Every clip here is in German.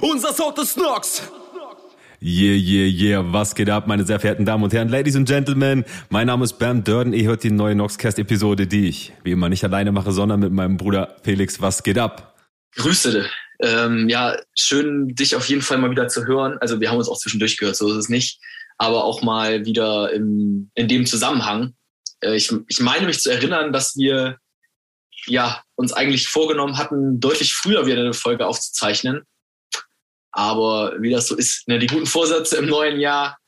Unser Sound ist Nox. Yeah, yeah, yeah, was geht ab, meine sehr verehrten Damen und Herren, Ladies and Gentlemen. Mein Name ist Bernd Dörden, ihr hört die neue Noxcast-Episode, die ich wie immer nicht alleine mache, sondern mit meinem Bruder Felix. Was geht ab? Grüße. Ähm, ja, schön, dich auf jeden Fall mal wieder zu hören. Also wir haben uns auch zwischendurch gehört, so ist es nicht. Aber auch mal wieder im, in dem Zusammenhang. Äh, ich, ich meine mich zu erinnern, dass wir ja, uns eigentlich vorgenommen hatten, deutlich früher wieder eine Folge aufzuzeichnen. Aber wie das so ist, ne, die guten Vorsätze im neuen Jahr.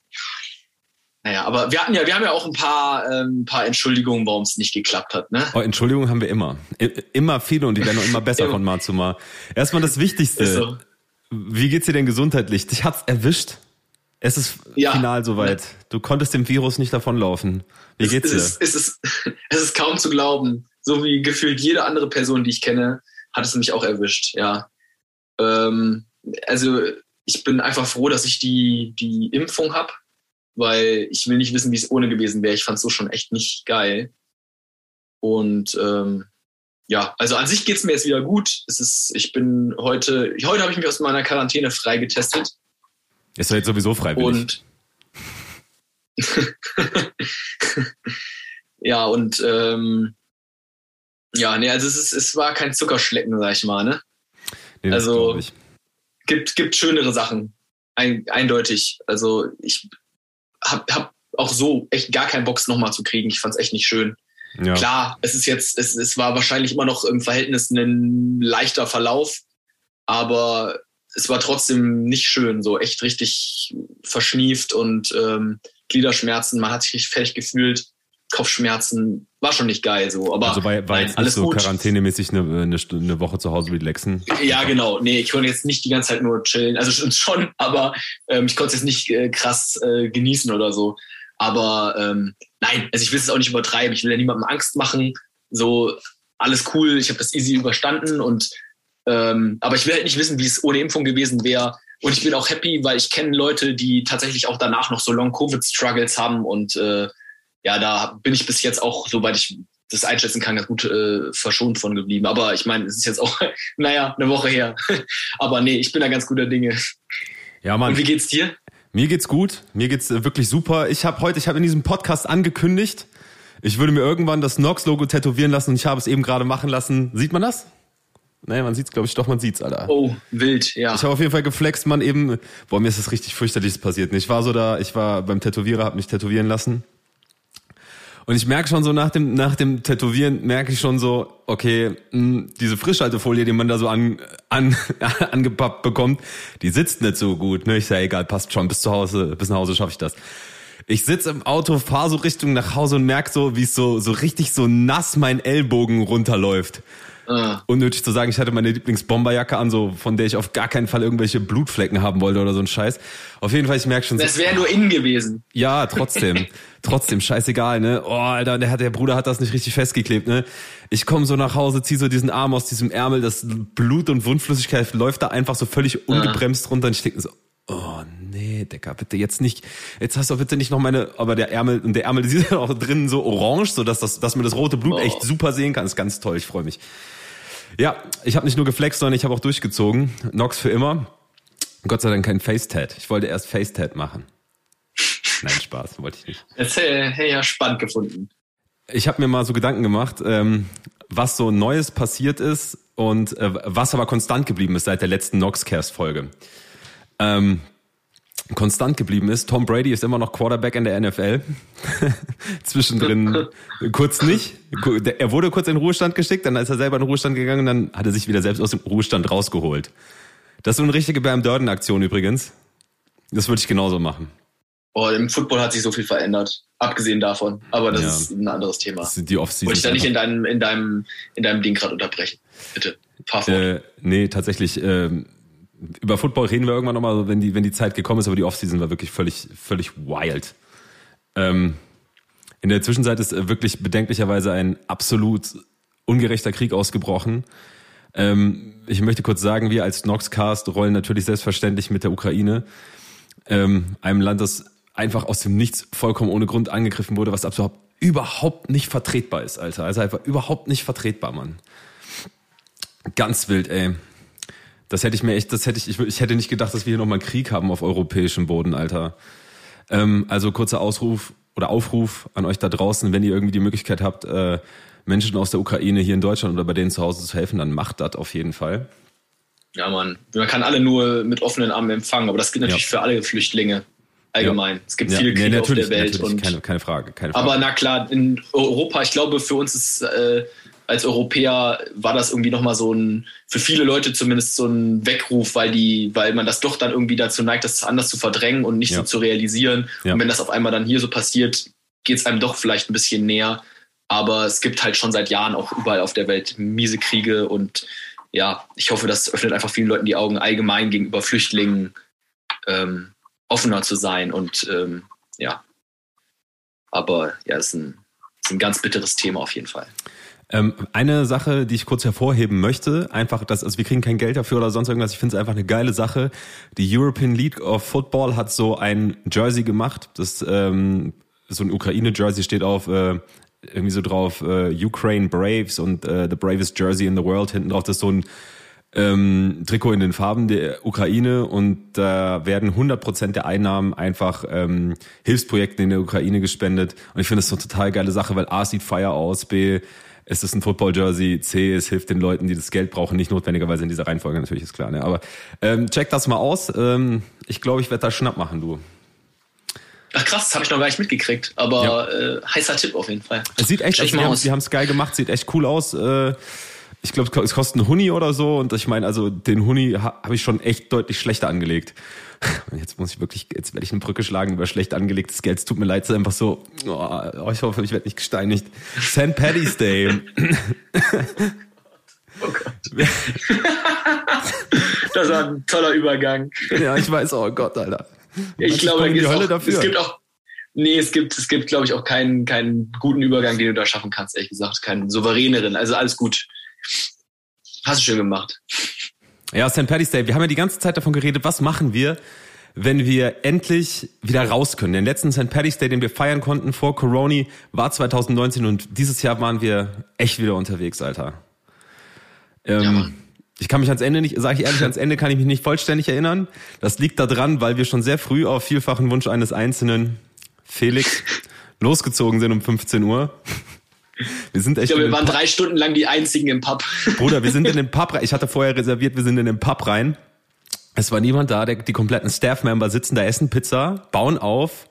Naja, aber wir hatten ja, wir haben ja auch ein paar, ähm, paar Entschuldigungen, warum es nicht geklappt hat. Ne? Oh, Entschuldigungen haben wir immer. I immer viele und die werden auch immer besser von Mal zu Mal. Erstmal das Wichtigste. So. Wie geht's dir denn gesundheitlich? Dich hat's erwischt? Es ist ja, final soweit. Du konntest dem Virus nicht davonlaufen. Wie geht's dir? Es ist, es, ist, es ist kaum zu glauben so wie gefühlt jede andere Person, die ich kenne, hat es mich auch erwischt, ja. Ähm, also ich bin einfach froh, dass ich die, die Impfung habe, weil ich will nicht wissen, wie es ohne gewesen wäre. Ich fand es so schon echt nicht geil. Und ähm, ja, also an sich geht es mir jetzt wieder gut. Es ist, ich bin heute, heute habe ich mich aus meiner Quarantäne freigetestet. Ist ja jetzt sowieso freiwillig. Und ja, und ähm, ja, nee, also es, ist, es war kein Zuckerschlecken, sag ich mal, ne? Nee, also gibt gibt schönere Sachen, ein, eindeutig. Also ich hab, hab auch so echt gar keinen Box nochmal zu kriegen. Ich fand's echt nicht schön. Ja. Klar, es ist jetzt, es, es war wahrscheinlich immer noch im Verhältnis ein leichter Verlauf, aber es war trotzdem nicht schön, so echt richtig verschnieft und ähm, Gliederschmerzen, man hat sich fertig gefühlt. Kopfschmerzen, war schon nicht geil so. Aber also war, war nein, jetzt nicht so gut. quarantänemäßig eine, eine, eine, Woche zu Hause relaxen? Ja, genau. Nee, ich konnte jetzt nicht die ganze Zeit nur chillen. Also schon, aber ähm, ich konnte es jetzt nicht äh, krass äh, genießen oder so. Aber ähm, nein, also ich will es auch nicht übertreiben. Ich will ja niemandem Angst machen. So, alles cool, ich habe das easy überstanden und ähm, aber ich will halt nicht wissen, wie es ohne Impfung gewesen wäre. Und ich bin auch happy, weil ich kenne Leute, die tatsächlich auch danach noch so Long-Covid-Struggles haben und äh, ja, da bin ich bis jetzt auch, soweit ich das einschätzen kann, ganz gut äh, verschont von geblieben. Aber ich meine, es ist jetzt auch, naja, eine Woche her. Aber nee, ich bin da ganz guter Dinge. Ja, Mann. Und wie geht's dir? Mir geht's gut. Mir geht's äh, wirklich super. Ich habe heute, ich habe in diesem Podcast angekündigt, ich würde mir irgendwann das Nox-Logo tätowieren lassen und ich habe es eben gerade machen lassen. Sieht man das? Naja, man sieht's, glaube ich, doch, man sieht's, Alter. Oh, wild, ja. Ich habe auf jeden Fall geflext, man eben, boah, mir ist das richtig fürchterliches passiert. Ich war so da, ich war beim Tätowierer, habe mich tätowieren lassen. Und ich merke schon so nach dem, nach dem Tätowieren, merke ich schon so, okay, mh, hm, diese Frischhaltefolie, die man da so an, an, angepappt bekommt, die sitzt nicht so gut. Ne? Ich sage, egal, passt schon, bis zu Hause, bis nach Hause schaffe ich das. Ich sitze im Auto, fahre so Richtung nach Hause und merke so, wie es so, so richtig so nass mein Ellbogen runterläuft. Ah. Unnötig zu sagen, ich hatte meine Lieblingsbomberjacke an, so von der ich auf gar keinen Fall irgendwelche Blutflecken haben wollte oder so ein Scheiß. Auf jeden Fall, ich merke schon. Das wäre so, nur innen gewesen. Ja, trotzdem. trotzdem, scheißegal, ne? Oh, Alter, der, hat, der Bruder hat das nicht richtig festgeklebt, ne? Ich komme so nach Hause, zieh so diesen Arm aus diesem Ärmel, das Blut und Wundflüssigkeit läuft da einfach so völlig ungebremst runter und ich denke so, oh nee, Decker, bitte jetzt nicht, jetzt hast du bitte nicht noch meine, aber der Ärmel, und der Ärmel, die ist auch drinnen so orange, so dass das, dass man das rote Blut oh. echt super sehen kann. Das ist ganz toll, ich freue mich. Ja, ich habe nicht nur geflext, sondern ich habe auch durchgezogen. Nox für immer. Gott sei Dank kein Face-Tat. Ich wollte erst Face-Tat machen. Nein, Spaß, wollte ich nicht. Das hätte ich ja spannend gefunden. Ich habe mir mal so Gedanken gemacht, ähm, was so Neues passiert ist und äh, was aber konstant geblieben ist seit der letzten Noxcast-Folge. Ähm, konstant geblieben ist. Tom Brady ist immer noch Quarterback in der NFL. Zwischendrin kurz nicht. Er wurde kurz in den Ruhestand geschickt, dann ist er selber in den Ruhestand gegangen, dann hat er sich wieder selbst aus dem Ruhestand rausgeholt. Das ist so eine richtige Bam Durden-Aktion übrigens. Das würde ich genauso machen. Oh, im Football hat sich so viel verändert, abgesehen davon. Aber das ja. ist ein anderes Thema. Das sind die. Wollte ich da nicht in deinem, in deinem, in deinem Ding gerade unterbrechen. Bitte, fahr fort. Äh, nee, tatsächlich. Ähm, über Football reden wir irgendwann nochmal, wenn die, wenn die Zeit gekommen ist, aber die Offseason war wirklich völlig, völlig wild. Ähm, in der Zwischenzeit ist äh, wirklich bedenklicherweise ein absolut ungerechter Krieg ausgebrochen. Ähm, ich möchte kurz sagen, wir als Noxcast rollen natürlich selbstverständlich mit der Ukraine, ähm, einem Land, das einfach aus dem Nichts vollkommen ohne Grund angegriffen wurde, was absolut überhaupt nicht vertretbar ist, Alter. Also einfach überhaupt nicht vertretbar, Mann. Ganz wild, ey. Das hätte ich mir echt, das hätte ich, ich, ich hätte nicht gedacht, dass wir hier nochmal einen Krieg haben auf europäischem Boden, Alter. Ähm, also kurzer Ausruf oder Aufruf an euch da draußen, wenn ihr irgendwie die Möglichkeit habt, äh, Menschen aus der Ukraine hier in Deutschland oder bei denen zu Hause zu helfen, dann macht das auf jeden Fall. Ja, man. Man kann alle nur mit offenen Armen empfangen, aber das gilt natürlich ja. für alle Flüchtlinge allgemein. Ja. Es gibt ja. viele Kriege nee, auf der Welt. Und, keine, keine, Frage, keine Frage. Aber na klar, in Europa, ich glaube, für uns ist äh, als Europäer war das irgendwie nochmal so ein, für viele Leute zumindest so ein Weckruf, weil die, weil man das doch dann irgendwie dazu neigt, das anders zu verdrängen und nicht ja. so zu realisieren. Und wenn das auf einmal dann hier so passiert, geht es einem doch vielleicht ein bisschen näher. Aber es gibt halt schon seit Jahren auch überall auf der Welt miese Kriege und ja, ich hoffe, das öffnet einfach vielen Leuten die Augen allgemein gegenüber Flüchtlingen ähm, offener zu sein und ähm, ja. Aber ja, es ist ein, ist ein ganz bitteres Thema auf jeden Fall. Ähm, eine Sache, die ich kurz hervorheben möchte, einfach, dass, also wir kriegen kein Geld dafür oder sonst irgendwas, ich finde es einfach eine geile Sache. Die European League of Football hat so ein Jersey gemacht, das ähm, so ein Ukraine-Jersey steht auf äh, irgendwie so drauf äh, Ukraine Braves und äh, the bravest Jersey in the world hinten drauf. Das ist so ein ähm, Trikot in den Farben der Ukraine und da werden 100 Prozent der Einnahmen einfach ähm, Hilfsprojekten in der Ukraine gespendet. Und ich finde das so eine total geile Sache, weil A sieht fire aus, B es ist ein Football-Jersey, C, es hilft den Leuten, die das Geld brauchen, nicht notwendigerweise in dieser Reihenfolge, natürlich ist klar. Ne? Aber ähm, check das mal aus. Ähm, ich glaube, ich werde da Schnapp machen, du. Ach krass, das habe ich noch gar nicht mitgekriegt. Aber ja. äh, heißer Tipp auf jeden Fall. Es sieht echt, also, die haben es geil gemacht, sieht echt cool aus. Äh, ich glaube, es kostet einen Huni oder so. Und ich meine, also den Huni ha, habe ich schon echt deutlich schlechter angelegt. Und jetzt muss ich wirklich, jetzt werde ich eine Brücke schlagen über schlecht angelegtes Geld. Es tut mir leid, es ist einfach so, oh, ich hoffe, ich werde nicht gesteinigt. St. Paddy's Day. Oh Gott. das war ein toller Übergang. Ja, ich weiß, oh Gott, Alter. Ich glaube, da Hölle auch, dafür. es gibt auch, nee, es gibt, es gibt, glaube ich, auch keinen, keinen guten Übergang, den du da schaffen kannst, ehrlich gesagt. Keinen souveräneren. Also alles gut. Hast du schön gemacht. Ja, St. Paddy's Day. Wir haben ja die ganze Zeit davon geredet, was machen wir, wenn wir endlich wieder raus können. Den letzten St. Paddy's Day, den wir feiern konnten vor Corona, war 2019 und dieses Jahr waren wir echt wieder unterwegs, Alter. Ähm, ja, ich kann mich ans Ende nicht, sage ich ehrlich, ans Ende kann ich mich nicht vollständig erinnern. Das liegt daran, weil wir schon sehr früh auf vielfachen Wunsch eines einzelnen Felix losgezogen sind um 15 Uhr. Wir sind echt. Ich glaube, wir waren drei Stunden lang die einzigen im Pub. Bruder, wir sind in den Pub rein. Ich hatte vorher reserviert, wir sind in den Pub rein. Es war niemand da, der, die kompletten Staff-Member sitzen da, essen Pizza, bauen auf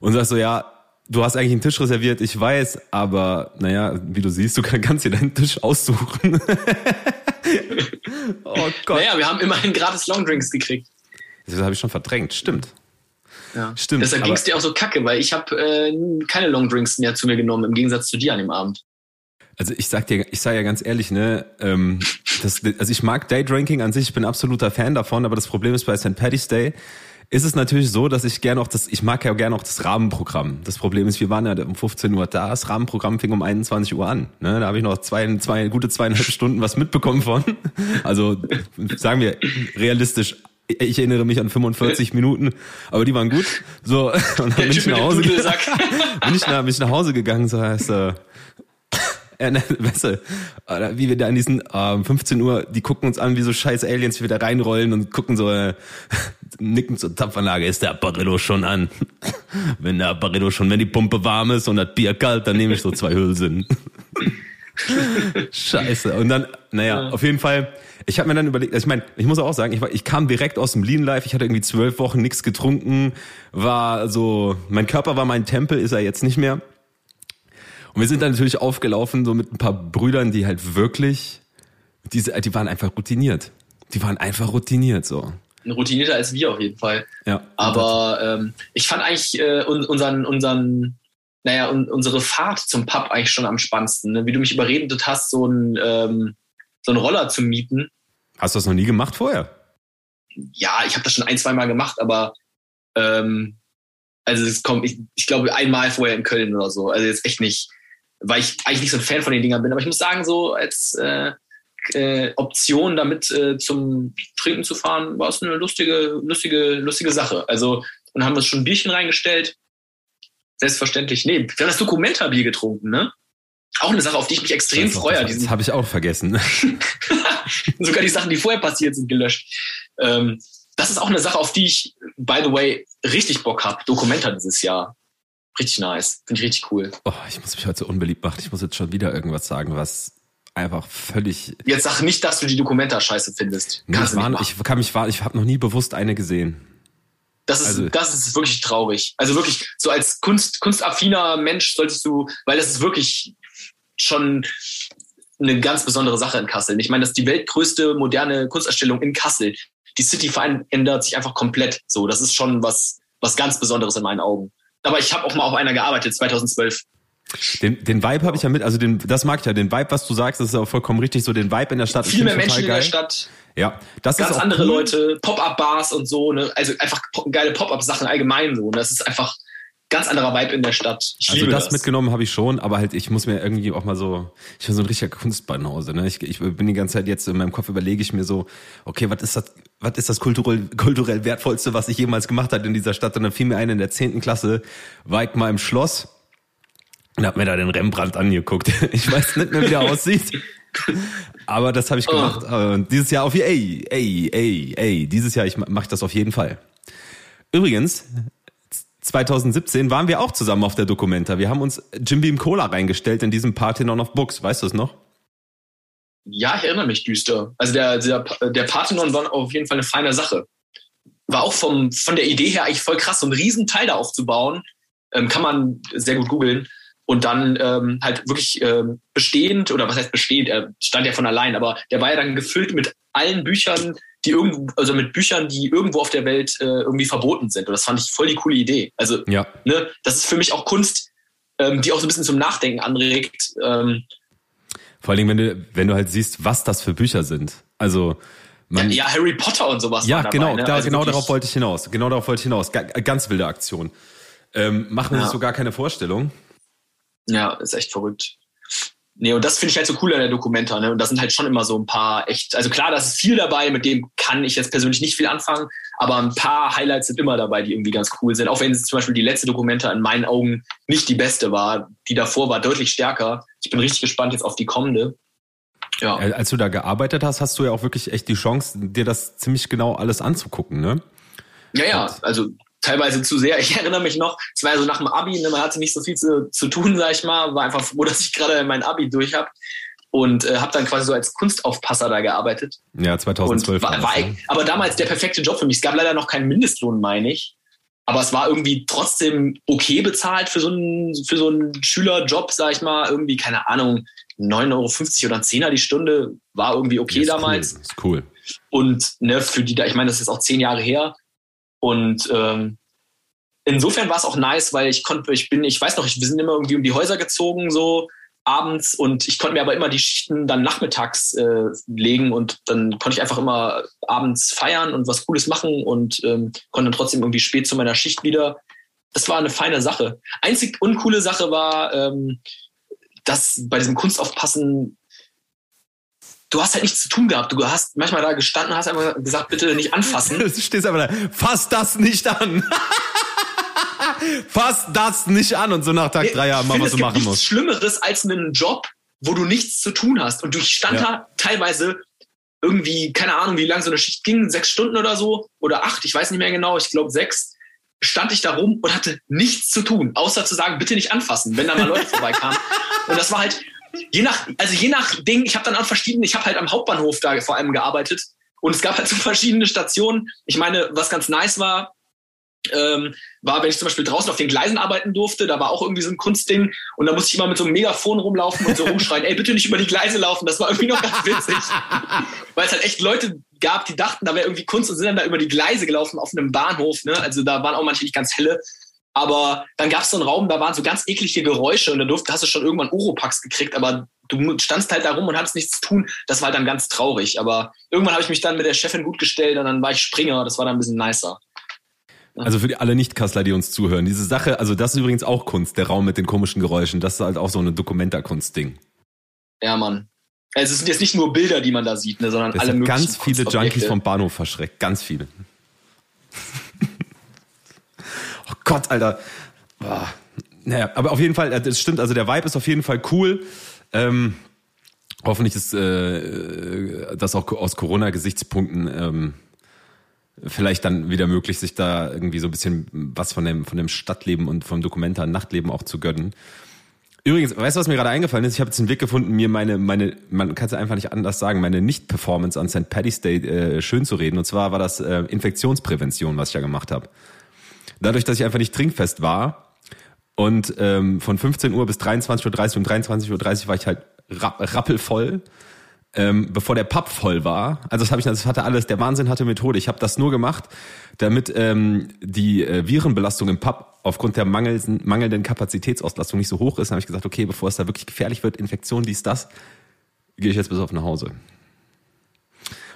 und sagst so, ja, du hast eigentlich einen Tisch reserviert, ich weiß, aber naja, wie du siehst, du kannst dir deinen Tisch aussuchen. oh Gott. Naja, wir haben immerhin gratis Longdrinks gekriegt. Das habe ich schon verdrängt, stimmt. Ja. Stimmt. Deshalb ging es dir auch so kacke, weil ich habe äh, keine Longdrinks mehr zu mir genommen, im Gegensatz zu dir an dem Abend. Also ich sag dir, ich sage ja ganz ehrlich, ne, ähm, das, also ich mag Daydrinking an sich, ich bin absoluter Fan davon, aber das Problem ist bei St. Paddy's Day ist es natürlich so, dass ich gerne auch das, ich mag ja gerne auch das Rahmenprogramm. Das Problem ist, wir waren ja um 15 Uhr da, das Rahmenprogramm fing um 21 Uhr an. Ne? Da habe ich noch zwei, zwei, gute zweieinhalb Stunden was mitbekommen von. Also sagen wir realistisch ich erinnere mich an 45 Minuten, aber die waren gut. So, und dann bin ich nach Hause gegangen. bin ich nach, bin ich nach Hause gegangen, so heißt äh, äh, weißt du, wie wir da in diesen äh, 15 Uhr, die gucken uns an wie so scheiß Aliens, wie wir da reinrollen und gucken so, äh, nicken zur Tapfanlage, ist der Apparillo schon an. wenn der Apparillo schon, wenn die Pumpe warm ist und das Bier kalt, dann nehme ich so zwei Hülsen. Scheiße. Und dann, naja, ja. auf jeden Fall, ich habe mir dann überlegt, also ich meine, ich muss auch sagen, ich, war, ich kam direkt aus dem Lean Life, ich hatte irgendwie zwölf Wochen nichts getrunken, war so, mein Körper war mein Tempel, ist er jetzt nicht mehr. Und wir sind dann natürlich aufgelaufen, so mit ein paar Brüdern, die halt wirklich, diese, die waren einfach routiniert. Die waren einfach routiniert so. Routinierter als wir auf jeden Fall. Ja. Aber ähm, ich fand eigentlich äh, unseren, unseren, naja, un, unsere Fahrt zum Pub eigentlich schon am spannendsten. Ne? Wie du mich überredet hast, so ein ähm, so einen Roller zu mieten. Hast du das noch nie gemacht vorher? Ja, ich habe das schon ein, zwei Mal gemacht, aber ähm, also es kommt, ich, ich glaube einmal vorher in Köln oder so. Also jetzt echt nicht, weil ich eigentlich nicht so ein Fan von den Dingern bin. Aber ich muss sagen, so als äh, äh, Option damit äh, zum Trinken zu fahren, war es eine lustige, lustige, lustige Sache. Also und haben wir schon ein Bierchen reingestellt. Selbstverständlich. Nee, wir haben das Dokumenta-Bier getrunken, ne? Auch eine Sache, auf die ich mich extrem Das, freue. das, das habe ich auch vergessen. Sogar die Sachen, die vorher passiert sind, gelöscht. Ähm, das ist auch eine Sache, auf die ich, by the way, richtig Bock habe. Dokumenta dieses Jahr. Richtig nice. Finde ich richtig cool. Oh, ich muss mich heute so unbeliebt machen. Ich muss jetzt schon wieder irgendwas sagen, was einfach völlig. Jetzt sag nicht, dass du die Dokumenta scheiße findest. Nee, ich war, ich kann mich wahr, ich habe noch nie bewusst eine gesehen. Das ist, Also- das ist wirklich traurig. Also wirklich, so als Kunst, kunstaffiner Mensch solltest du, weil das ist wirklich schon eine ganz besondere Sache in Kassel. Ich meine, das ist die weltgrößte moderne Kunstausstellung in Kassel. Die City verändert sich einfach komplett. So, das ist schon was, was ganz Besonderes in meinen Augen. Aber ich habe auch mal auf einer gearbeitet, 2012. Den, den Vibe habe ich ja mit, also den, das mag ich ja, den Vibe, was du sagst, das ist auch vollkommen richtig. So den Vibe in der Stadt. Viel mehr Menschen in der. Stadt, Ja, das ganz ist auch andere cool. Leute, Pop-up-Bars und so. Ne? Also einfach geile Pop-up-Sachen allgemein so. Und das ist einfach ganz anderer Vibe in der Stadt. Ich Also das, das. mitgenommen habe ich schon, aber halt ich muss mir irgendwie auch mal so, ich bin so ein richtiger Kunstbanause, ne? Ich, ich bin die ganze Zeit jetzt in meinem Kopf überlege ich mir so, okay, was ist das, was ist das kulturell, kulturell wertvollste, was ich jemals gemacht hat in dieser Stadt? Und dann fiel mir ein in der zehnten Klasse, war ich mal im Schloss und hab mir da den Rembrandt angeguckt. Ich weiß nicht mehr, wie der aussieht. Aber das habe ich gemacht. Und dieses Jahr auf ey, ey, ey, ey, dieses Jahr ich mache das auf jeden Fall. Übrigens, 2017 waren wir auch zusammen auf der Documenta. Wir haben uns Jim Beam Cola reingestellt in diesem Parthenon of Books. Weißt du es noch? Ja, ich erinnere mich düster. Also der, der, der Parthenon war auf jeden Fall eine feine Sache. War auch vom, von der Idee her eigentlich voll krass, so einen riesen Teil da aufzubauen. Ähm, kann man sehr gut googeln. Und dann ähm, halt wirklich ähm, bestehend, oder was heißt bestehend, er stand ja von allein, aber der war ja dann gefüllt mit allen Büchern, die irgendwo, also mit Büchern, die irgendwo auf der Welt äh, irgendwie verboten sind. Und das fand ich voll die coole Idee. Also, Ja. ne, das ist für mich auch Kunst, ähm, die auch so ein bisschen zum Nachdenken anregt. Ähm, Vor allem, wenn du, wenn du halt siehst, was das für Bücher sind. Also, man, ja, Harry Potter und sowas. Ja, dabei, genau, ne? da, Also genau wirklich- darauf wollte ich hinaus. Genau darauf wollte ich hinaus. Ga, ganz wilde Aktion. Ähm, machen wir Ja. uns so gar keine Vorstellung. Ja, ist echt verrückt. Nee, und das finde ich halt so cool an der Dokumenta, ne? Und da sind halt schon immer so ein paar echt, also klar, da ist viel dabei, mit dem kann ich jetzt persönlich nicht viel anfangen, aber ein paar Highlights sind immer dabei, die irgendwie ganz cool sind. Auch wenn es zum Beispiel die letzte Dokumenta in meinen Augen nicht die beste war. Die davor war deutlich stärker. Ich bin richtig gespannt jetzt auf die kommende. Ja. Äh, Als du da gearbeitet hast, hast du ja auch wirklich echt die Chance, dir das ziemlich genau alles anzugucken, ne? Ja, ja, also teilweise zu sehr. Ich erinnere mich noch, es war ja so nach dem Abi, ne, man hatte nicht so viel zu, zu tun, sag ich mal, war einfach froh, dass ich gerade mein Abi durch habe und äh, habe dann quasi so als Kunstaufpasser da gearbeitet. Ja, 2012. Und war, war, ne? aber damals der perfekte Job für mich. Es gab leider noch keinen Mindestlohn, meine ich. Aber es war irgendwie trotzdem okay bezahlt für so einen, für so einen Schülerjob, sag ich mal. Irgendwie, keine Ahnung, 9,50 Euro oder 10er die Stunde war irgendwie okay ist damals. Cool. Ist cool. Und ne, für die da, ich meine, das ist auch zehn Jahre her. Und ähm, insofern war es auch nice, weil ich konnte, ich bin, ich weiß noch, ich, wir sind immer irgendwie um die Häuser gezogen, so abends und ich konnte mir aber immer die Schichten dann nachmittags äh, legen und dann konnte ich einfach immer abends feiern und was Cooles machen und ähm, konnte dann trotzdem irgendwie spät zu meiner Schicht wieder. Das war eine feine Sache. Einzig uncoole Sache war, ähm, dass bei diesem Kunstaufpassen du hast halt nichts zu tun gehabt. Du hast manchmal da gestanden, hast einfach gesagt, bitte nicht anfassen. Du stehst aber da, fass das nicht an. fass das nicht an und so nach Tag drei Jahren mal, was es du gibt machen nichts musst. Schlimmeres als einen Job, wo du nichts zu tun hast. Und du stand Ja. da teilweise irgendwie, keine Ahnung, wie lange so eine Schicht ging, sechs Stunden oder so oder acht, ich weiß nicht mehr genau, ich glaube sechs, stand ich da rum und hatte nichts zu tun, außer zu sagen, bitte nicht anfassen, wenn da mal Leute vorbeikamen. Und das war halt, je nach, also je nach Ding, ich habe dann an verschiedenen, ich habe halt am Hauptbahnhof da vor allem gearbeitet und es gab halt so verschiedene Stationen. Ich meine, was ganz nice war, ähm, war, wenn ich zum Beispiel draußen auf den Gleisen arbeiten durfte, da war auch irgendwie so ein Kunstding und da musste ich immer mit so einem Megafon rumlaufen und so rumschreien, ey, bitte nicht über die Gleise laufen, das war irgendwie noch ganz witzig. Weil es halt echt Leute gab, die dachten, da wäre irgendwie Kunst und sind dann da über die Gleise gelaufen auf einem Bahnhof, ne? Also da waren auch manche nicht ganz helle. Aber dann gab es so einen Raum, da waren so ganz eklige Geräusche und da durfte, hast du schon irgendwann Oropax gekriegt, aber du standst halt da rum und hattest nichts zu tun. Das war halt dann ganz traurig. Aber irgendwann habe ich mich dann mit der Chefin gut gestellt und dann war ich Springer. Das war dann ein bisschen nicer. Also für die alle Nicht-Kassler, die uns zuhören, diese Sache, also das ist übrigens auch Kunst, der Raum mit den komischen Geräuschen. Das ist halt auch so eine Dokumenta-Kunst-Ding. Ja, Mann. Also es sind jetzt nicht nur Bilder, die man da sieht, ne, sondern Das alle möglichen ganz viele. Junkies vom Bahnhof verschreckt. Ganz viele. Oh Gott, Alter. Boah. naja, aber auf jeden Fall, äh, das stimmt, also der Vibe ist auf jeden Fall cool. Ähm, hoffentlich ist äh, das auch aus Corona-Gesichtspunkten ähm, vielleicht dann wieder möglich, sich da irgendwie so ein bisschen was von dem, von dem Stadtleben und vom Dokumenta Nachtleben auch zu gönnen. Übrigens, weißt du, was mir gerade eingefallen ist? Ich habe jetzt einen Weg gefunden, mir meine, meine, man kann es einfach nicht anders sagen, meine Nicht-Performance an St. Paddy's Day äh, schön zu reden. Und zwar war das äh, Infektionsprävention, was ich ja gemacht habe. Dadurch, dass ich einfach nicht trinkfest war und ähm, von 15 Uhr bis 23.30 Uhr und 23.30 Uhr war ich halt rappelvoll ähm, bevor der Pub voll war. Also das habe ich, das hatte alles. Der Wahnsinn hatte Methode. Ich habe das nur gemacht, damit ähm, die äh, Virenbelastung im Pub aufgrund der mangelnden, mangelnden Kapazitätsauslastung nicht so hoch ist. Dann habe ich gesagt, okay, bevor es da wirklich gefährlich wird, Infektion, dies, das, gehe ich jetzt bis auf nach Hause.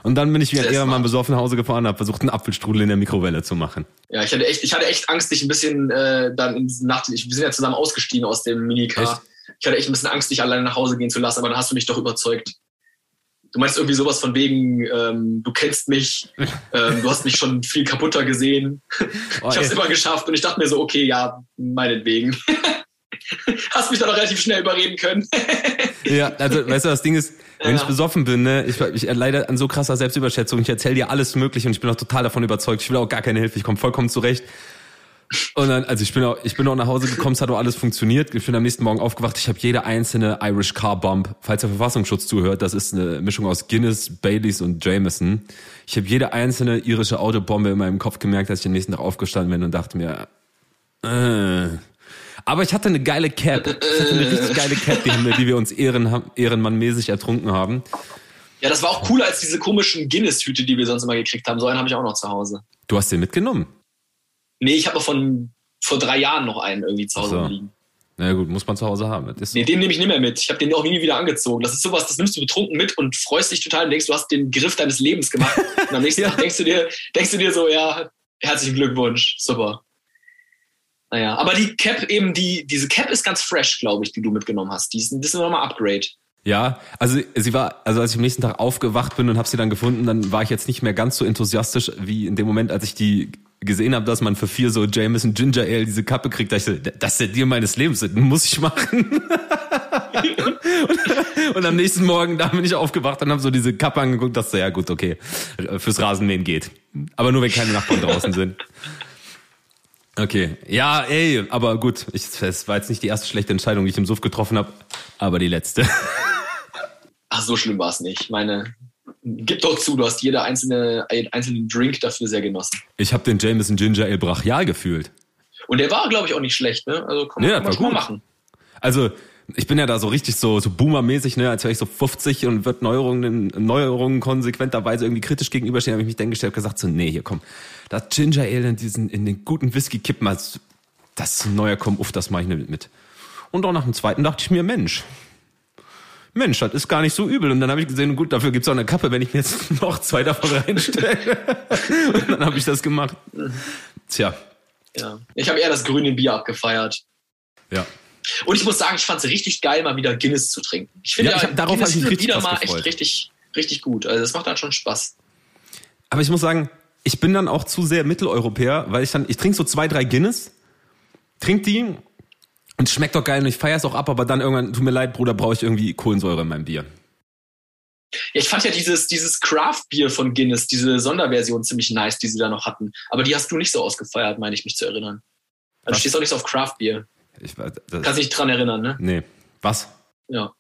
Und dann bin ich wie ein Ehrenmann besoffen nach Hause gefahren und habe versucht, einen Apfelstrudel in der Mikrowelle zu machen. Ja, ich hatte echt, ich hatte echt Angst, dich ein bisschen äh, dann in dieser Nacht, ich, wir sind ja zusammen ausgestiegen aus dem Minicar. Echt? Ich hatte echt ein bisschen Angst, dich alleine nach Hause gehen zu lassen, aber dann hast du mich doch überzeugt. Du meinst irgendwie sowas von wegen, ähm, du kennst mich, ähm, du hast mich schon viel kaputter gesehen. Oh, ich habe es immer geschafft und ich dachte mir so, okay, ja, meinetwegen. hast mich dann auch relativ schnell überreden können. ja, also weißt du, das Ding ist, wenn ja. ich besoffen bin, ne, ich, ich leide an so krasser Selbstüberschätzung, ich erzähle dir alles Mögliche und ich bin auch total davon überzeugt, ich will auch gar keine Hilfe, ich komme vollkommen zurecht. Und dann, also ich bin auch, ich bin auch nach Hause gekommen, es hat auch alles funktioniert. Ich bin am nächsten Morgen aufgewacht. Ich habe jede einzelne Irish Car Bomb, falls der Verfassungsschutz zuhört, das ist eine Mischung aus Guinness, Baileys und Jameson. Ich habe jede einzelne irische Autobombe in meinem Kopf gemerkt, dass ich am nächsten Tag aufgestanden bin und dachte mir, äh. Aber ich hatte eine geile Cap. Ich hatte eine richtig geile Cap, die, die wir uns Ehren, ehrenmannmäßig ertrunken haben. Ja, das war auch cooler als diese komischen Guinness-Hüte, die wir sonst immer gekriegt haben. So einen habe ich auch noch zu Hause. Du hast den mitgenommen? Nee, ich habe von vor drei Jahren noch einen irgendwie zu Hause so. liegen. Na gut, muss man zu Hause haben. Das nee, den nehme ich nicht mehr mit. Ich habe den auch nie wieder angezogen. Das ist sowas, das nimmst du betrunken mit und freust dich total und denkst, du hast den Griff deines Lebens gemacht. Und am nächsten ja. Tag denkst du dir, denkst du dir so, ja, herzlichen Glückwunsch, super. Naja, aber die Cap eben, die, diese Cap ist ganz fresh, glaube ich, die du mitgenommen hast. Die ist, das ist nochmal Upgrade. Ja, also sie war, also als ich am nächsten Tag aufgewacht bin und habe sie dann gefunden, dann war ich jetzt nicht mehr ganz so enthusiastisch wie in dem Moment, als ich die gesehen habe, dass man für vier so Jameson Ginger Ale diese Kappe kriegt, da ich das ist der Deal meines Lebens, das muss ich machen. und, und, am nächsten Morgen, da bin ich aufgewacht und habe so diese Kappe angeguckt, dachte so, ja gut, okay, fürs Rasenmähen geht. Aber nur, wenn keine Nachbarn draußen sind. Okay, ja, ey, aber gut, ich, es war jetzt nicht die erste schlechte Entscheidung, die ich im Suff getroffen habe, aber die letzte. Ach, so schlimm war es nicht. Meine, gib doch zu, du hast jeder einzelne, einzelnen Drink dafür sehr genossen. Ich habe den Jameson Ginger Ale brachial gefühlt. Und der war, glaube ich, auch nicht schlecht, ne? Also kann ja, kann man mal machen. Also, ich bin ja da so richtig so, so Boomer-mäßig, ne, als wäre ich so 50 und wird Neuerungen, Neuerungen konsequenterweise irgendwie kritisch gegenüberstehen, habe ich mich dann gestellt und gesagt so, nee, hier komm, das Ginger Ale in diesen, in den guten Whisky kippen, das, das ist ein neuer, komm, uff, das mache ich nicht mit. Und auch nach dem zweiten dachte ich mir, Mensch, Mensch, das ist gar nicht so übel. Und dann habe ich gesehen, gut, dafür gibt's auch eine Kappe, wenn ich mir jetzt noch zwei davon reinstelle. und dann habe ich das gemacht. Tja. Ja. Ich habe eher das grüne Bier abgefeiert. Ja. Und ich muss sagen, ich fand es richtig geil, mal wieder Guinness zu trinken. Ich finde ja, ja darauf Guinness ich wieder mal gefreut. echt richtig, richtig gut. Also das macht dann schon Spaß. Aber ich muss sagen, ich bin dann auch zu sehr Mitteleuropäer, weil ich dann, ich trinke so zwei, drei Guinness, trink die und schmeckt doch geil und ich feiere es auch ab, aber dann irgendwann, tut mir leid, Bruder, brauche ich irgendwie Kohlensäure in meinem Bier. Ja, ich fand ja dieses, dieses Craft-Bier von Guinness, diese Sonderversion ziemlich nice, die sie da noch hatten. Aber die hast du nicht so ausgefeiert, meine ich mich zu erinnern. Also du stehst auch nicht so auf Craft-Bier. Ich, Kannst dich dran erinnern, ne? Nee. Was? Ja.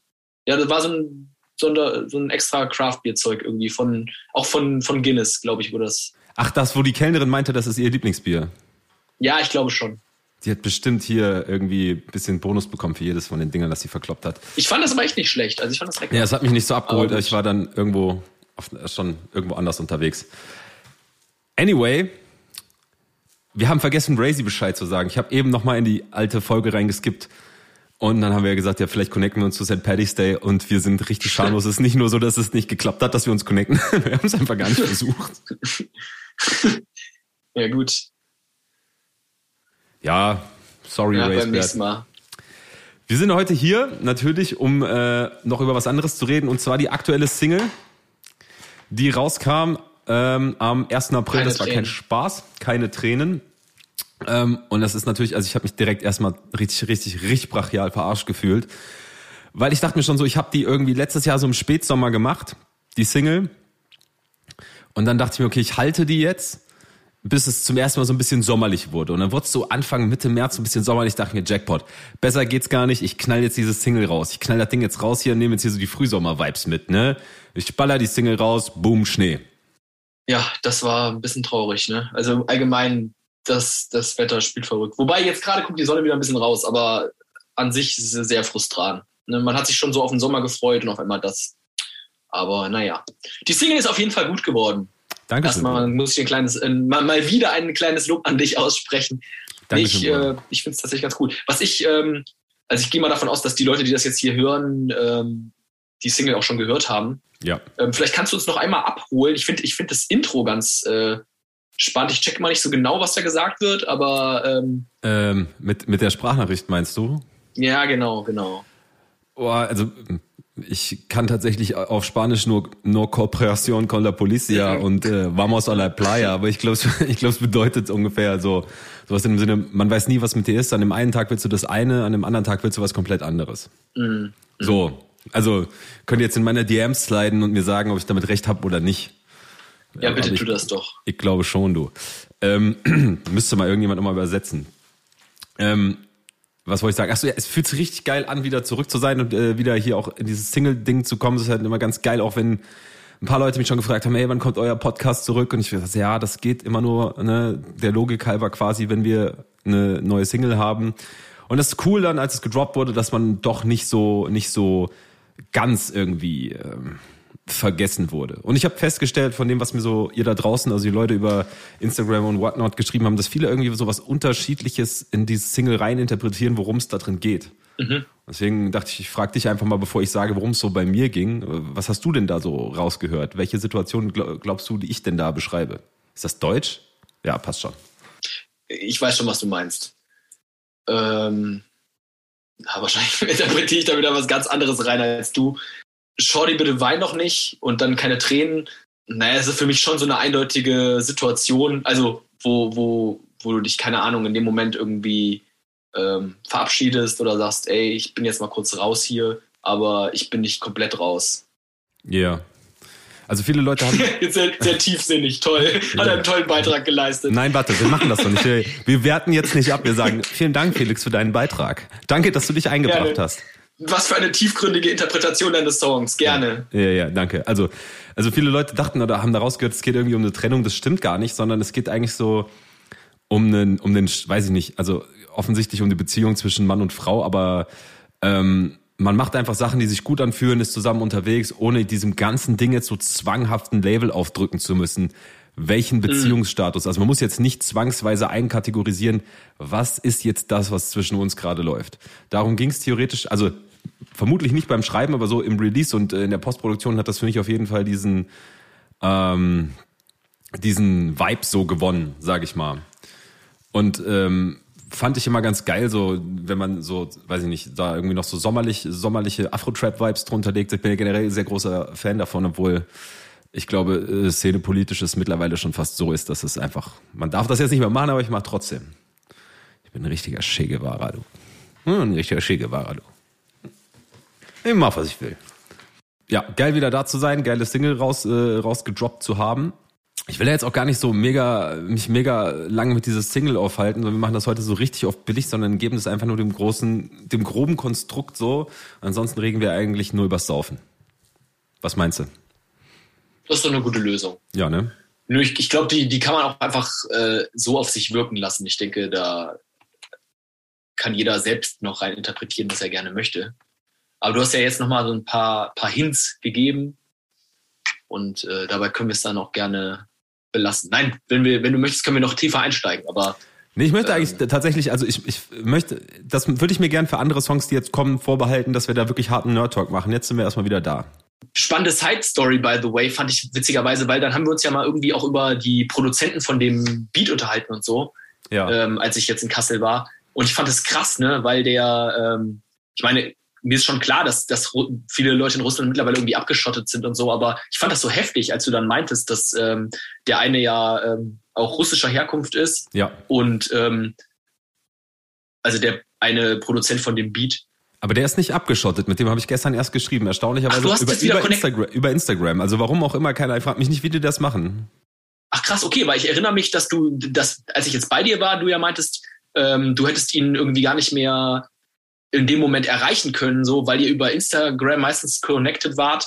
Ja, das war so ein, Sonder, so ein extra Craft-Bier-Zeug irgendwie von, auch von, von Guinness, glaube ich, wo das. Ach, das, wo die Kellnerin meinte, das ist ihr Lieblingsbier. Ja, ich glaube schon. Die hat bestimmt hier irgendwie ein bisschen Bonus bekommen für jedes von den Dingern, das sie verkloppt hat. Ich fand das aber echt nicht schlecht. Also ich fand das lecker. Ja, es hat mich nicht so abgeholt. Ich war dann irgendwo auf, schon irgendwo anders unterwegs. Anyway, wir haben vergessen, Razy Bescheid zu sagen. Ich habe eben noch mal in die alte Folge reingeskippt. Und dann haben wir ja gesagt, ja, vielleicht connecten wir uns zu St. Paddy's Day und wir sind richtig schamlos. es ist nicht nur so, dass es nicht geklappt hat, dass wir uns connecten. wir haben es einfach gar nicht versucht. ja, gut. Ja, sorry, ja, beim nächsten Mal. Wir sind heute hier natürlich, um äh, noch über was anderes zu reden, und zwar die aktuelle Single, die rauskam ähm, am 1. April. Keine das war Tränen. kein Spaß, keine Tränen. Ähm, und das ist natürlich, also ich habe mich direkt erstmal richtig, richtig, richtig brachial verarscht gefühlt. Weil ich dachte mir schon so, ich habe die irgendwie letztes Jahr so im Spätsommer gemacht, die Single. Und dann dachte ich mir, okay, ich halte die jetzt, bis es zum ersten Mal so ein bisschen sommerlich wurde. Und dann wurde es so Anfang, Mitte März so ein bisschen sommerlich. Ich dachte mir, Jackpot, besser geht's gar nicht. Ich knall jetzt dieses Single raus. Ich knall das Ding jetzt raus hier nehme jetzt hier so die Frühsommer-Vibes mit, ne? Ich baller die Single raus, boom, Schnee. Ja, das war ein bisschen traurig, ne? Also allgemein, das, das Wetter spielt verrückt. Wobei jetzt gerade kommt die Sonne wieder ein bisschen raus, aber an sich ist es sehr frustrant. Ne? Man hat sich schon so auf den Sommer gefreut und auf einmal das. Aber naja. Die Single ist auf jeden Fall gut geworden. Danke. Erstmal muss ich ein kleines, äh, mal, mal wieder ein kleines Lob an dich aussprechen. Dankeschön, ich äh, ich finde es tatsächlich ganz cool. Was ich, ähm, also ich gehe mal davon aus, dass die Leute, die das jetzt hier hören, ähm, die Single auch schon gehört haben. Ja. Ähm, vielleicht kannst du uns noch einmal abholen. Ich finde ich find das Intro ganz äh, spannend. Ich checke mal nicht so genau, was da gesagt wird, aber ähm, Ähm, mit, mit der Sprachnachricht meinst du? ja, genau, genau. Oh, also ich kann tatsächlich auf Spanisch nur no cooperación con la policía und äh, vamos a la playa, aber ich glaube, ich glaube, es bedeutet ungefähr so sowas in dem Sinne, man weiß nie, was mit dir ist. An dem einen Tag willst du das eine, an dem anderen Tag willst du was komplett anderes. Mhm. So, also könnt ihr jetzt in meine DMs sliden und mir sagen, ob ich damit recht habe oder nicht. Ja, bitte aber ich, tu das doch. Ich glaube schon, du. Ähm, müsste mal irgendjemand nochmal übersetzen. Ähm, was wollte ich sagen? Achso, ja, es fühlt sich richtig geil an, wieder zurück zu sein und äh, wieder hier auch in dieses Single-Ding zu kommen. Das ist halt immer ganz geil, auch wenn ein paar Leute mich schon gefragt haben, hey, wann kommt euer Podcast zurück? Und ich gesagt, ja, das geht immer nur, ne, der Logik halber quasi, wenn wir eine neue Single haben. Und das ist cool dann, als es gedroppt wurde, dass man doch nicht so, nicht so ganz irgendwie ähm, vergessen wurde. Und ich habe festgestellt, von dem, was mir so ihr da draußen, also die Leute über Instagram und whatnot geschrieben haben, dass viele irgendwie so was Unterschiedliches in dieses Single rein interpretieren, worum es da drin geht. Mhm. Deswegen dachte ich, ich frage dich einfach mal, bevor ich sage, worum es so bei mir ging. Was hast du denn da so rausgehört? Welche Situation glaubst du, die ich denn da beschreibe? Ist das Deutsch? Ja, passt schon. Ich weiß schon, was du meinst. Ähm, ja, wahrscheinlich interpretiere ich da wieder was ganz anderes rein als du. Shorty, bitte wein doch nicht und dann keine Tränen. Naja, es ist für mich schon so eine eindeutige Situation, also wo, wo, wo du dich, keine Ahnung, in dem Moment irgendwie ähm, verabschiedest oder sagst, ey, ich bin jetzt mal kurz raus hier, aber ich bin nicht komplett raus. Ja. Also viele Leute haben. sehr, sehr tiefsinnig, toll. Hat einen tollen Beitrag geleistet. Nein, warte, wir machen das doch nicht. Wir, wir werten jetzt nicht ab. Wir sagen, vielen Dank, Felix, für deinen Beitrag. Danke, dass du dich eingebracht Gerne. hast. Was für eine tiefgründige Interpretation deines Songs. Gerne. Ja, ja, danke. Also, also viele Leute dachten oder haben daraus gehört, es geht irgendwie um eine Trennung. Das stimmt gar nicht, sondern es geht eigentlich so um einen, um den, weiß ich nicht, also offensichtlich um die Beziehung zwischen Mann und Frau, aber ähm, man macht einfach Sachen, die sich gut anfühlen, ist zusammen unterwegs, ohne diesem ganzen Ding jetzt so zwanghaften Label aufdrücken zu müssen. Welchen Beziehungsstatus? Also man muss jetzt nicht zwangsweise einkategorisieren, was ist jetzt das, was zwischen uns gerade läuft. Darum ging es theoretisch, also vermutlich nicht beim Schreiben, aber so im Release und in der Postproduktion hat das für mich auf jeden Fall diesen, ähm, diesen Vibe so gewonnen, sage ich mal. Und ähm, fand ich immer ganz geil, so wenn man so, weiß ich nicht, da irgendwie noch so sommerlich, sommerliche Afro-Trap-Vibes drunter legt. Ich bin ja generell sehr großer Fan davon, obwohl ich glaube, äh, Szene politisch ist mittlerweile schon fast so ist, dass es einfach, man darf das jetzt nicht mehr machen, aber ich mache trotzdem. Ich bin ein richtiger Che Guevara, du. Ein richtiger Che Guevara, du. Ich mach, was ich will. Ja, geil wieder da zu sein, geiles Single raus, äh, rausgedroppt zu haben. Ich will ja jetzt auch gar nicht so mega, mich mega lange mit dieses Single aufhalten, sondern wir machen das heute so richtig oft billig, sondern geben das einfach nur dem großen, dem groben Konstrukt so. Ansonsten reden wir eigentlich nur übers Saufen. Was meinst du? Das ist doch eine gute Lösung. Ja, ne? Nur ich, ich glaube, die, die kann man auch einfach äh, so auf sich wirken lassen. Ich denke, da kann jeder selbst noch rein interpretieren, was er gerne möchte. Aber du hast ja jetzt nochmal so ein paar, paar Hints gegeben und äh, dabei können wir es dann auch gerne belassen. Nein, wenn, wir, wenn du möchtest, können wir noch tiefer einsteigen, aber Nee, ich möchte eigentlich tatsächlich, also ich, ich möchte, das würde ich mir gern für andere Songs, die jetzt kommen, vorbehalten, dass wir da wirklich harten Nerd-Talk machen. Jetzt sind wir erstmal wieder da. spannende Side-Story, by the way, fand ich witzigerweise, weil dann haben wir uns ja mal irgendwie auch über die Produzenten von dem Beat unterhalten und so, Ja. ähm, als ich jetzt in Kassel war. Und ich fand es krass, ne, weil der, ähm, ich meine, mir ist schon klar, dass, dass viele Leute in Russland mittlerweile irgendwie abgeschottet sind und so, aber ich fand das so heftig, als du dann meintest, dass ähm, der eine ja ähm, auch russischer Herkunft ist. Ja. Und ähm, also der eine Produzent von dem Beat. Aber der ist nicht abgeschottet, mit dem habe ich gestern erst geschrieben, erstaunlicherweise Ach, über, über, Instagram, über Instagram. Also warum auch immer keiner, ich frage mich nicht, wie die das machen. Ach krass, okay, weil ich erinnere mich, dass du, dass, als ich jetzt bei dir war, du ja meintest, ähm, du hättest ihn irgendwie gar nicht mehr in dem Moment erreichen können, so, weil ihr über Instagram meistens connected wart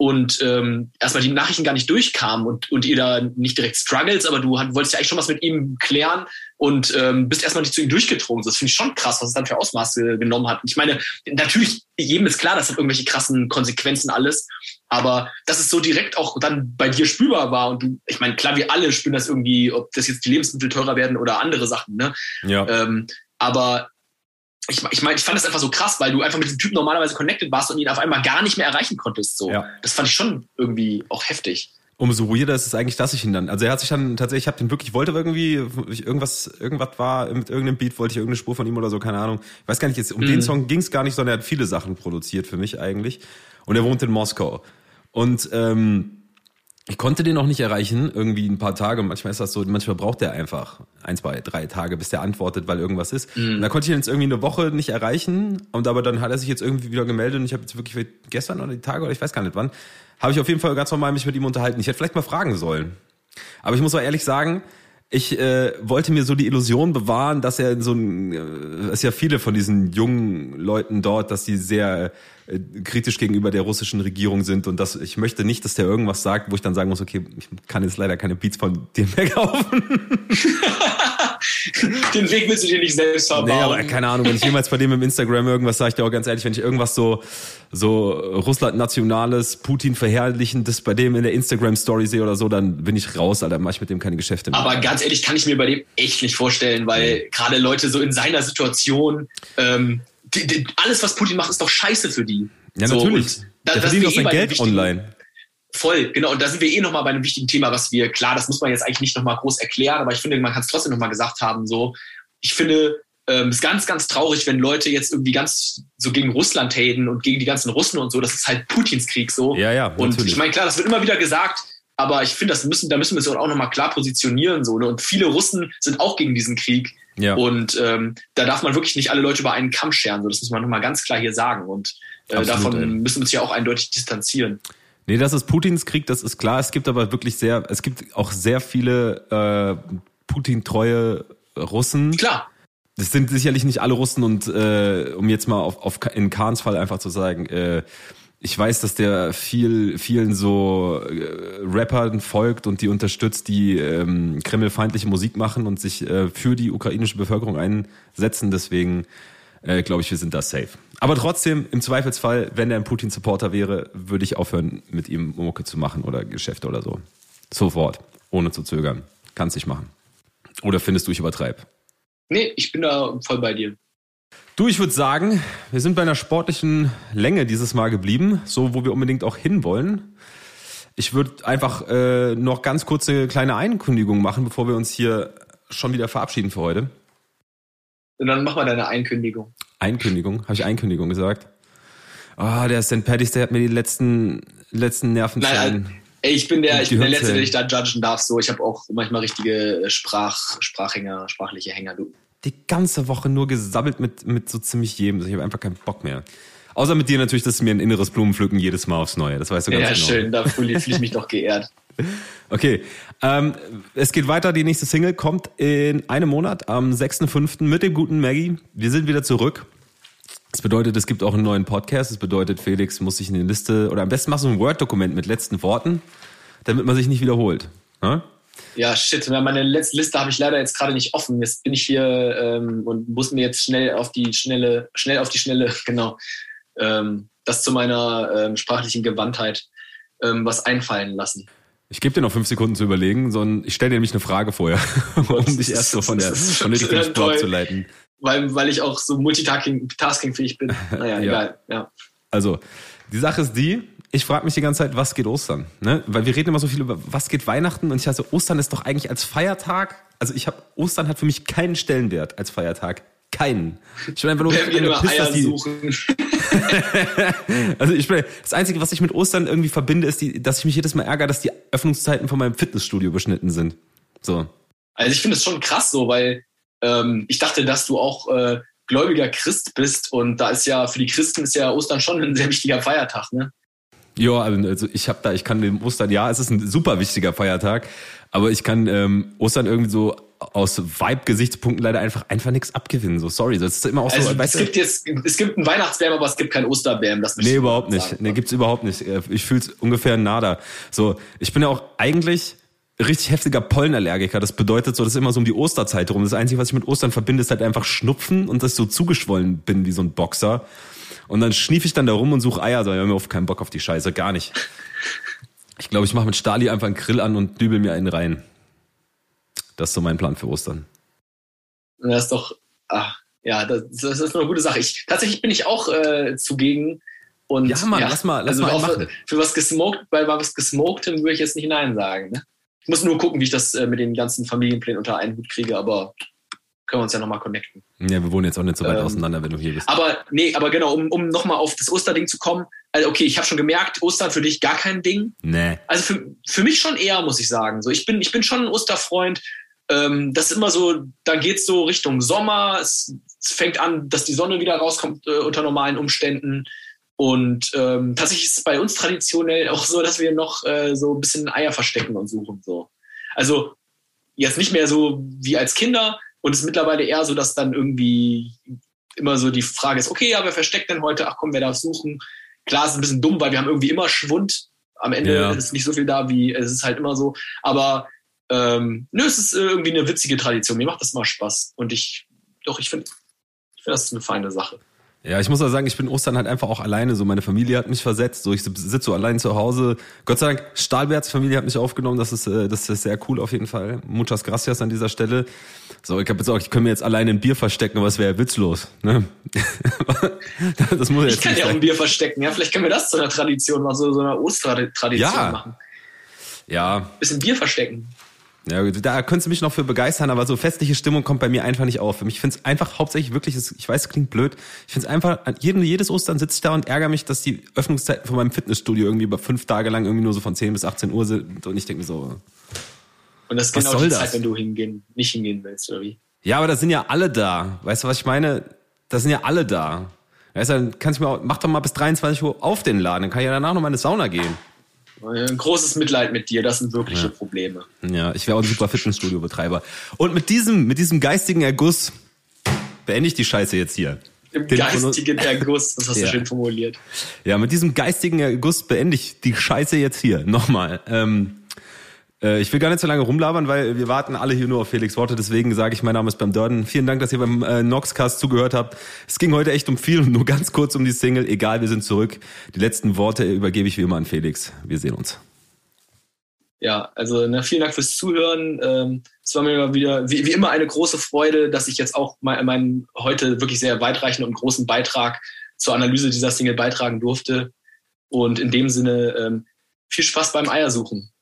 und ähm, erstmal die Nachrichten gar nicht durchkamen und, und ihr da nicht direkt struggles, aber du hat, wolltest ja eigentlich schon was mit ihm klären und ähm, bist erstmal nicht zu ihm durchgedrungen. Das finde ich schon krass, was es dann für Ausmaße genommen hat. Und ich meine, natürlich, jedem ist klar, das hat irgendwelche krassen Konsequenzen alles, aber dass es so direkt auch dann bei dir spürbar war und du, ich meine, klar, wir alle spüren das irgendwie, ob das jetzt die Lebensmittel teurer werden oder andere Sachen, ne? Ja. Ähm, aber ich, ich meine, ich fand das einfach so krass, weil du einfach mit diesem Typen normalerweise connected warst und ihn auf einmal gar nicht mehr erreichen konntest. So. Ja. Das fand ich schon irgendwie auch heftig. Umso weirder ist es eigentlich, dass ich ihn dann, also er hat sich dann tatsächlich, ich habe den wirklich, wollte irgendwie, irgendwas, irgendwas war, mit irgendeinem Beat wollte ich irgendeine Spur von ihm oder so, keine Ahnung. Ich weiß gar nicht, jetzt, um mhm. den Song ging es gar nicht, sondern er hat viele Sachen produziert für mich eigentlich. Und er wohnt in Moskau. Und ähm, ich konnte den noch nicht erreichen, irgendwie ein paar Tage. Manchmal ist das so, manchmal braucht der einfach ein, zwei, drei Tage, bis der antwortet, weil irgendwas ist. Mhm. Und da konnte ich ihn jetzt irgendwie eine Woche nicht erreichen. Und aber dann hat er sich jetzt irgendwie wieder gemeldet und ich habe jetzt wirklich gestern oder die Tage oder ich weiß gar nicht wann, habe ich auf jeden Fall ganz normal mich mit ihm unterhalten. Ich hätte vielleicht mal fragen sollen. Aber ich muss auch ehrlich sagen, ich äh, wollte mir so die Illusion bewahren, dass er so ein, äh, ist ja viele von diesen jungen Leuten dort, dass sie sehr äh, kritisch gegenüber der russischen Regierung sind und dass ich möchte nicht, dass der irgendwas sagt, wo ich dann sagen muss, okay, ich kann jetzt leider keine Beats von dir mehr kaufen. Den Weg willst du dir nicht selbst verbauen. Nee, aber keine Ahnung, wenn ich jemals bei dem im Instagram irgendwas sage, ich dir auch ganz ehrlich, wenn ich irgendwas so so Russland-nationales, Putin verherrlichendes bei dem in der Instagram-Story sehe oder so, dann bin ich raus, Alter, mache ich mit dem keine Geschäfte mehr. Aber ganz ehrlich, kann ich mir bei dem echt nicht vorstellen, weil mhm. gerade Leute so in seiner Situation, ähm, die, die, alles, was Putin macht, ist doch scheiße für die. Ja, so, natürlich. Da, Der verdient auch sein eh Geld online. Voll, genau. Und da sind wir eh nochmal bei einem wichtigen Thema, was wir, klar, das muss man jetzt eigentlich nicht nochmal groß erklären, aber ich finde, man kann es trotzdem nochmal gesagt haben, so. Ich finde, ähm, ist ganz, ganz traurig, wenn Leute jetzt irgendwie ganz so gegen Russland haten und gegen die ganzen Russen und so. Das ist halt Putins Krieg so. Ja, ja. Und natürlich. ich meine, klar, das wird immer wieder gesagt, aber ich finde, das müssen, da müssen wir es auch nochmal klar positionieren. So, ne? Und viele Russen sind auch gegen diesen Krieg. Ja. Und ähm, da darf man wirklich nicht alle Leute über einen Kamm scheren. So, das muss man nochmal ganz klar hier sagen. Und äh, Absolut, davon ey. müssen wir uns ja auch eindeutig distanzieren. Nee, das ist Putins Krieg, das ist klar. Es gibt aber wirklich sehr, es gibt auch sehr viele äh, Putin-treue Russen. Klar das sind sicherlich nicht alle Russen und äh, um jetzt mal auf, auf in Kahns Fall einfach zu sagen, äh, ich weiß, dass der viel, vielen so äh, Rappern folgt und die unterstützt, die ähm, kremlfeindliche Musik machen und sich äh, für die ukrainische Bevölkerung einsetzen. Deswegen äh, glaube ich, wir sind da safe. Aber trotzdem, im Zweifelsfall, wenn er ein Putin-Supporter wäre, würde ich aufhören, mit ihm Mucke zu machen oder Geschäfte oder so. Sofort, ohne zu zögern. Kannst dich machen. Oder findest du, ich übertreibe? Nee, ich bin da voll bei dir. Du, ich würde sagen, wir sind bei einer sportlichen Länge dieses Mal geblieben, so wo wir unbedingt auch hinwollen. Ich würde einfach äh, noch ganz kurze kleine Einkündigung machen, bevor wir uns hier schon wieder verabschieden für heute. Und dann mach mal deine Einkündigung. Einkündigung? Habe ich Einkündigung gesagt? Ah, oh, der St. Patty's, der hat mir die letzten, letzten Nervenzellen. Nein, ey, ich bin der, ich bin der Letzte, der dich da judgen darf. So, ich habe auch manchmal richtige Sprach, Sprachhänger, sprachliche Hänger. Du die ganze Woche nur gesammelt mit, mit so ziemlich jedem. Ich habe einfach keinen Bock mehr. Außer mit dir natürlich, das ist mir ein inneres Blumenpflücken jedes Mal aufs Neue. Das weißt du ganz ja, genau. Ja, schön, da fühle ich mich doch geehrt. Okay, ähm, es geht weiter. Die nächste Single kommt in einem Monat, am 6.5. mit dem guten Maggie. Wir sind wieder zurück. Das bedeutet, es gibt auch einen neuen Podcast. Das bedeutet, Felix muss sich in die Liste, oder am besten machst du ein Word-Dokument mit letzten Worten, damit man sich nicht wiederholt. Ja? Ja, shit. Meine letzte Liste habe ich leider jetzt gerade nicht offen. Jetzt bin ich hier ähm, und muss mir jetzt schnell auf die schnelle, schnell auf die schnelle, genau, ähm, das zu meiner ähm, sprachlichen Gewandtheit ähm, was einfallen lassen. Ich gebe dir noch fünf Sekunden zu überlegen, sondern ich stelle dir nämlich eine Frage vorher, um dich erst so von der, von der Spur zu leiten. Weil, weil ich auch so multitasking-fähig bin. Naja, ja. egal. Ja. Also, die Sache ist die, ich frage mich die ganze Zeit, was geht Ostern? Ne? Weil wir reden immer so viel über, was geht Weihnachten? Und ich dachte, Ostern ist doch eigentlich als Feiertag. Also ich habe, Ostern hat für mich keinen Stellenwert als Feiertag. Keinen. Ich bin einfach nur angepisst, dass die, also ich bin, das Einzige, was ich mit Ostern irgendwie verbinde, ist, die, dass ich mich jedes Mal ärgere, dass die Öffnungszeiten von meinem Fitnessstudio beschnitten sind. So. Also ich finde es schon krass so, weil ähm, ich dachte, dass du auch äh, gläubiger Christ bist und da ist ja für die Christen ist ja Ostern schon ein sehr wichtiger Feiertag, ne? Ja, also ich habe da, ich kann dem Ostern, ja, es ist ein super wichtiger Feiertag, aber ich kann ähm, Ostern irgendwie so aus Vibe-Gesichtspunkten leider einfach einfach nichts abgewinnen. So sorry, das ist immer auch also, so. Es gibt jetzt, es gibt einen Weihnachtsbären, aber es gibt keinen Osterbären. Das nee, überhaupt nicht. Sagen. Nee, gibt's überhaupt nicht. Ich fühle es ungefähr nada. So, ich bin ja auch eigentlich richtig heftiger Pollenallergiker. Das bedeutet so, das ist immer so um die Osterzeit rum. Das Einzige, was ich mit Ostern verbinde, ist halt einfach Schnupfen und dass ich so zugeschwollen bin wie so ein Boxer. Und dann schnief ich dann da rum und suche Eier. So, ich habe mir oft keinen Bock auf die Scheiße, gar nicht. Ich glaube, ich mache mit Stali einfach einen Grill an und dübel mir einen rein. Das ist so mein Plan für Ostern. Das ist doch, ach, ja, das, das ist eine gute Sache. Ich, tatsächlich bin ich auch äh, zugegen. Und, ja, Mann, ja, lass mal, lass also mal machen. Für was gesmoked, bei was gesmokedem würde ich jetzt nicht Nein sagen. Ne? Ich muss nur gucken, wie ich das äh, mit den ganzen Familienplänen unter einen Hut kriege, aber können wir uns ja nochmal connecten. Ja, wir wohnen jetzt auch nicht so weit ähm, auseinander, wenn du hier bist. Aber nee, aber genau, um, um nochmal auf das Osterding zu kommen. Also okay, ich habe schon gemerkt, Ostern für dich gar kein Ding. Nee. Also für, für mich schon eher, muss ich sagen. So, ich bin, ich bin schon ein Osterfreund. Ähm, das ist immer so, dann geht's so Richtung Sommer. Es, es fängt an, dass die Sonne wieder rauskommt äh, unter normalen Umständen. Und ähm, tatsächlich ist es bei uns traditionell auch so, dass wir noch äh, so ein bisschen Eier verstecken und suchen. So. Also jetzt nicht mehr so wie als Kinder, und es ist mittlerweile eher so, dass dann irgendwie immer so die Frage ist, okay, ja, wer versteckt denn heute? Ach komm, wer darf suchen? Klar, es ist ein bisschen dumm, weil wir haben irgendwie immer Schwund. Am Ende ja. ist nicht so viel da, wie es ist halt immer so. Aber ähm, nö, es ist irgendwie eine witzige Tradition. Mir macht das mal Spaß. Und ich, doch, ich finde, ich finde, das ist eine feine Sache. Ja, ich muss auch sagen, ich bin Ostern halt einfach auch alleine. So, meine Familie hat mich versetzt. So, ich sitze so allein zu Hause. Gott sei Dank, Stahlberts Familie hat mich aufgenommen. Das ist, äh, das ist sehr cool auf jeden Fall. Muchas gracias an dieser Stelle. So, ich habe jetzt auch, ich könnte mir jetzt alleine ein Bier verstecken, aber es wäre ja witzlos. Ne? das muss ich kann ja auch ein Bier verstecken. Ja, vielleicht können wir das zu einer Tradition machen, so, so einer Ostertradition ja. machen. Ja. Bisschen Bier verstecken. Ja, da könntest du mich noch für begeistern, aber so festliche Stimmung kommt bei mir einfach nicht auf. Ich finde es einfach hauptsächlich wirklich, ich weiß, es klingt blöd, ich finde es einfach, jeden, jedes Ostern sitze ich da und ärgere mich, dass die Öffnungszeiten von meinem Fitnessstudio irgendwie über fünf Tage lang irgendwie nur so von 10 bis 18 Uhr sind und ich denke mir so. Und das ist genau die das? Zeit, wenn du hingehen, nicht hingehen willst, oder wie? Ja, aber da sind ja alle da. Weißt du, was ich meine? Da sind ja alle da. Weißt du, dann kannst du mir auch, mach doch mal bis 23 Uhr auf den Laden, dann kann ich ja danach noch mal in eine Sauna gehen. Ein großes Mitleid mit dir, das sind wirkliche ja. Probleme. Ja, ich wäre auch ein super Fitnessstudio-Betreiber. Und mit diesem, mit diesem geistigen Erguss beende ich die Scheiße jetzt hier. Im Den geistigen Erguss, das hast ja. du schön formuliert. Ja, mit diesem geistigen Erguss beende ich die Scheiße jetzt hier. Nochmal. Ähm, äh, ich will gar nicht so lange rumlabern, weil wir warten alle hier nur auf Felix Worte. Deswegen sage ich, mein Name ist beim Dörden. Vielen Dank, dass ihr beim äh, Noxcast zugehört habt. Es ging heute echt um viel und nur ganz kurz um die Single. Egal, wir sind zurück. Die letzten Worte übergebe ich wie immer an Felix. Wir sehen uns. Ja, also ne, vielen Dank fürs Zuhören. Ähm, es war mir wieder wie, wie, immer eine große Freude, dass ich jetzt auch meinen mein heute wirklich sehr weitreichenden und großen Beitrag zur Analyse dieser Single beitragen durfte. Und in dem Sinne ähm, viel Spaß beim Eiersuchen.